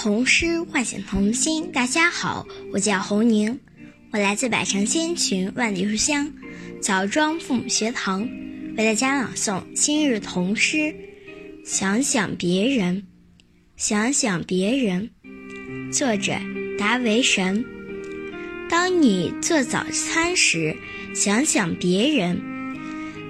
童诗唤醒童心。大家好，我叫侯宁，我来自百城千群万里书香枣庄父母学堂，为大家朗诵今日童诗。想想别人，想想别人。作者达维神。当你做早餐时，想想别人，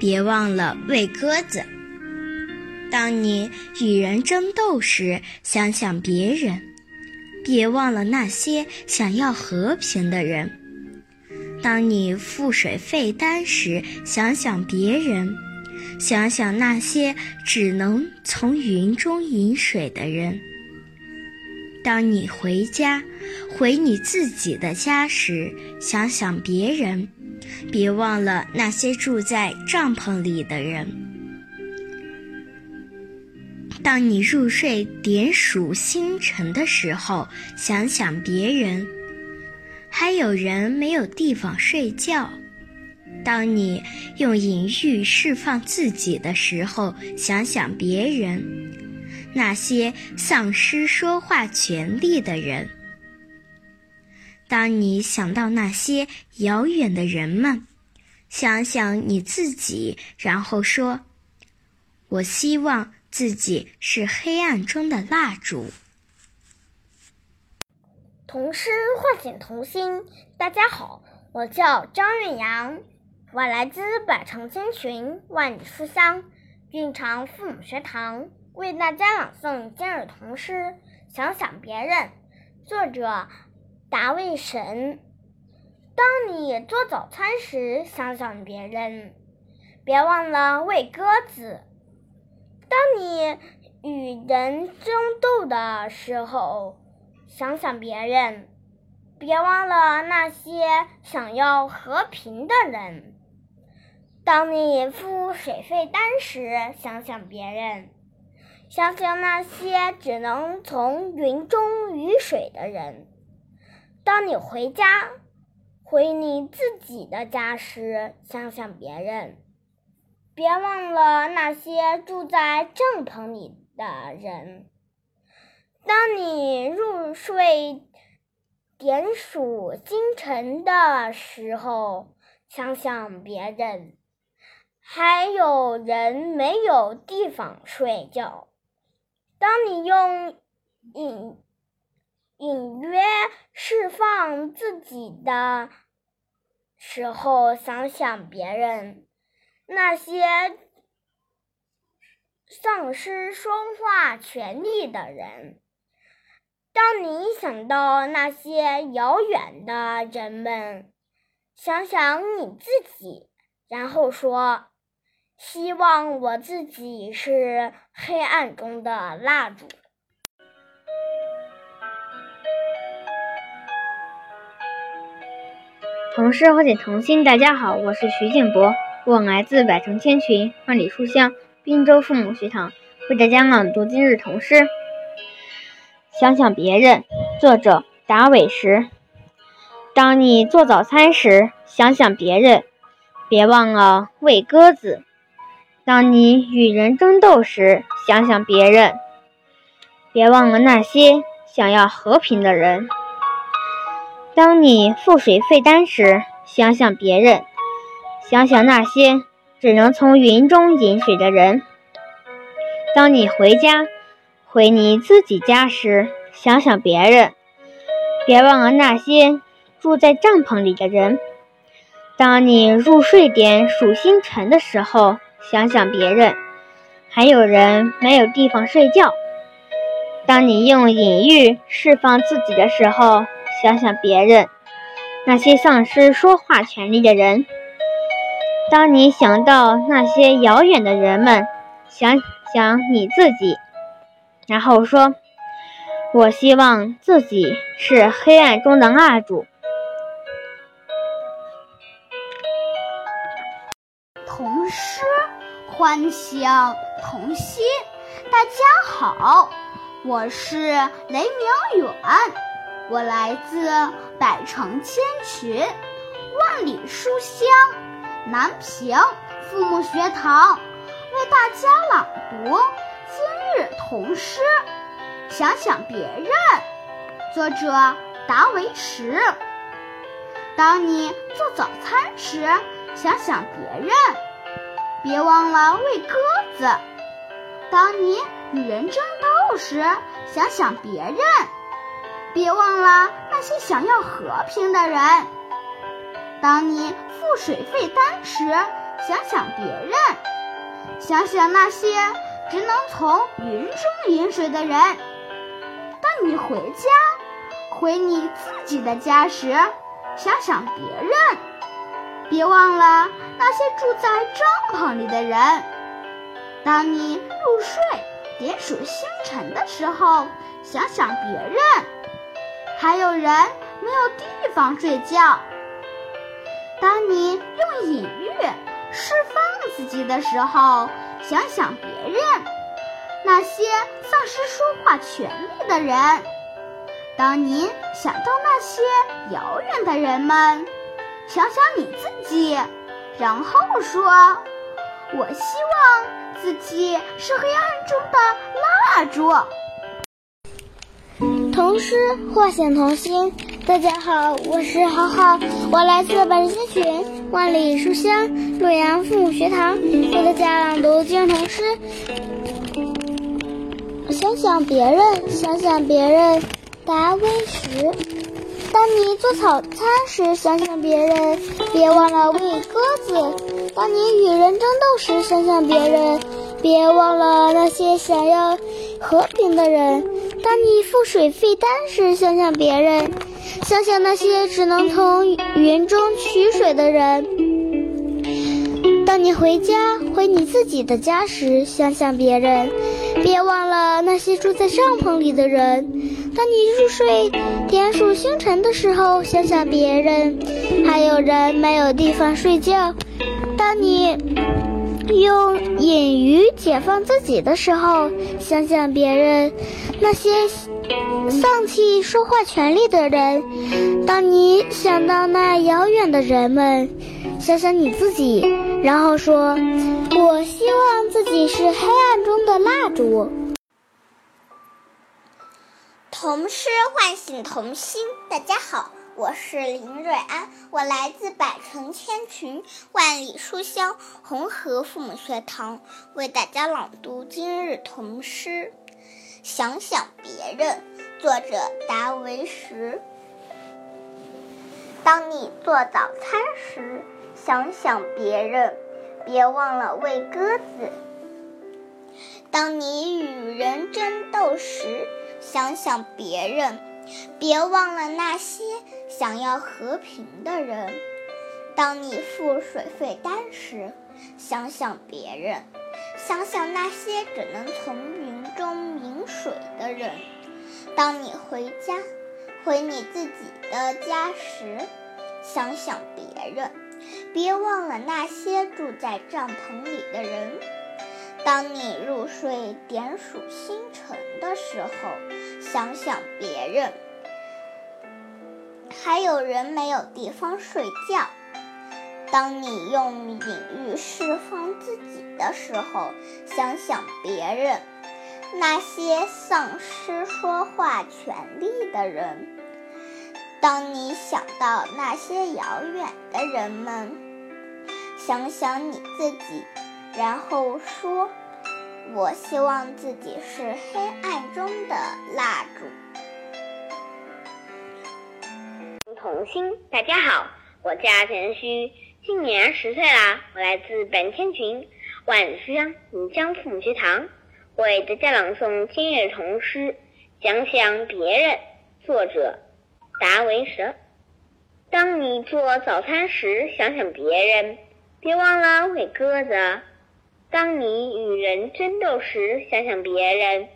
别忘了喂鸽子。当你与人争斗时，想想别人，别忘了那些想要和平的人；当你付水费单时，想想别人，想想那些只能从云中饮水的人；当你回家，回你自己的家时，想想别人，别忘了那些住在帐篷里的人。当你入睡点数星辰的时候，想想别人，还有人没有地方睡觉；当你用隐喻释放自己的时候，想想别人，那些丧失说话权利的人；当你想到那些遥远的人们，想想你自己，然后说：“我希望。”自己是黑暗中的蜡烛。童诗唤醒童心。大家好，我叫张韵阳，我来自百城千群万里书香蕴长父母学堂，为大家朗诵今日童诗《想想别人》。作者达卫神。当你做早餐时，想想别人，别忘了喂鸽子。当你与人争斗的时候，想想别人，别忘了那些想要和平的人；当你付水费单时，想想别人，想想那些只能从云中雨水的人；当你回家，回你自己的家时，想想别人。别忘了那些住在帐篷里的人。当你入睡点数星辰的时候，想想别人，还有人没有地方睡觉。当你用隐隐约释放自己的时候，想想别人。那些丧失说话权利的人，当你想到那些遥远的人们，想想你自己，然后说：“希望我自己是黑暗中的蜡烛。”同事或者同心，大家好，我是徐建博。我来自百城千群万里书香滨州父母学堂，为大家朗读今日童诗。想想别人，作者达伟石。当你做早餐时，想想别人，别忘了喂鸽子；当你与人争斗时，想想别人，别忘了那些想要和平的人；当你付水费单时，想想别人。想想那些只能从云中饮水的人。当你回家，回你自己家时，想想别人，别忘了那些住在帐篷里的人。当你入睡点数星辰的时候，想想别人，还有人没有地方睡觉。当你用隐喻释放自己的时候，想想别人，那些丧失说话权利的人。当你想到那些遥远的人们，想想你自己，然后说：“我希望自己是黑暗中的蜡烛。”童诗欢笑童心，大家好，我是雷明远，我来自百城千群，万里书香。南平父母学堂为大家朗读今日童诗，想想别人。作者达维什。当你做早餐时，想想别人，别忘了喂鸽子；当你与人争斗时，想想别人，别忘了那些想要和平的人；当你付水费单时，想想别人，想想那些只能从云中饮水的人；当你回家，回你自己的家时，想想别人，别忘了那些住在帐篷里的人。当你入睡点数星辰的时候，想想别人，还有人没有地方睡觉。当你用隐喻释放自己的时候，想想别人，那些丧失说话权利的人。当你想到那些遥远的人们，想想你自己，然后说：“我希望自己是黑暗中的蜡烛。”同诗唤醒童心。大家好，我是浩浩，我来自百人群万里书香洛阳父母学堂，为大家朗读今日童诗。想想别人，想想别人。达维什，当你做早餐时，想想别人，别忘了喂鸽子；当你与人争斗时，想想别人，别忘了那些想要和平的人；当你付水费单时，想想别人，想想那些只能从云中取水的人；当你回家回你自己的家时，想想别人。别忘了那些住在帐篷里的人。当你入睡点数星辰的时候，想想别人，还有人没有地方睡觉。当你用隐喻解放自己的时候，想想别人，那些丧弃说话权利的人。当你想到那遥远的人们，想想你自己，然后说。我希望自己是黑暗中的蜡烛。童诗唤醒童心。大家好，我是林瑞安，我来自百城千群、万里书香红河父母学堂，为大家朗读今日童诗。想想别人，作者达维什。当你做早餐时，想想别人。别忘了喂鸽子。当你与人争斗时，想想别人，别忘了那些想要和平的人。当你付水费单时，想想别人，想想那些只能从云中饮水的人。当你回家，回你自己的家时，想想别人。别忘了那些住在帐篷里的人。当你入睡点数星辰的时候，想想别人，还有人没有地方睡觉。当你用隐喻释放自己的时候，想想别人，那些丧失说话权利的人。当你想到那些遥远的人们，想想你自己，然后说：“我希望自己是黑暗中的蜡烛。”童心，大家好，我叫陈旭，今年十岁啦，我来自本千群万里书香锦江父母学堂，为大家朗诵今日童诗《想想别人》，作者。达维什，当你做早餐时，想想别人，别忘了喂鸽子；当你与人争斗时，想想别人，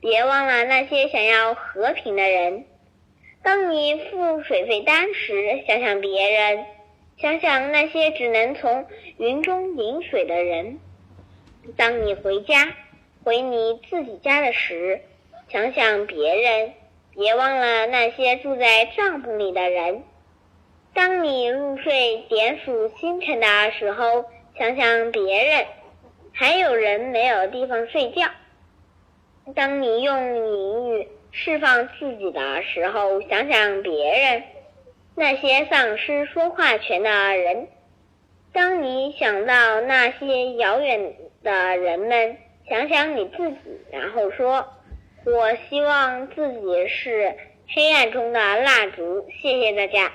别忘了那些想要和平的人；当你付水费单时，想想别人，想想那些只能从云中饮水的人；当你回家，回你自己家的时，想想别人。别忘了那些住在帐篷里的人。当你入睡点数星辰的时候，想想别人，还有人没有地方睡觉。当你用隐喻释放自己的时候，想想别人。那些丧失说话权的人，当你想到那些遥远的人们，想想你自己，然后说：“我希望自己是黑暗中的蜡烛。”谢谢大家。